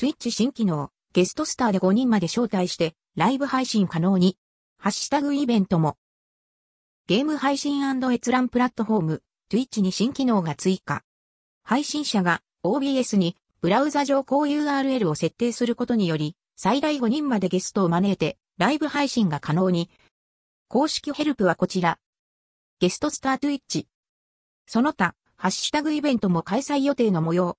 Twitch 新機能、ゲストスターで5人まで招待して、ライブ配信可能に。ハッシュタグイベントも。ゲーム配信閲覧プラットフォーム、Twitch に新機能が追加。配信者が OBS にブラウザ上高 URL を設定することにより、最大5人までゲストを招いて、ライブ配信が可能に。公式ヘルプはこちら。ゲストスター Twitch。その他、ハッシュタグイベントも開催予定の模様。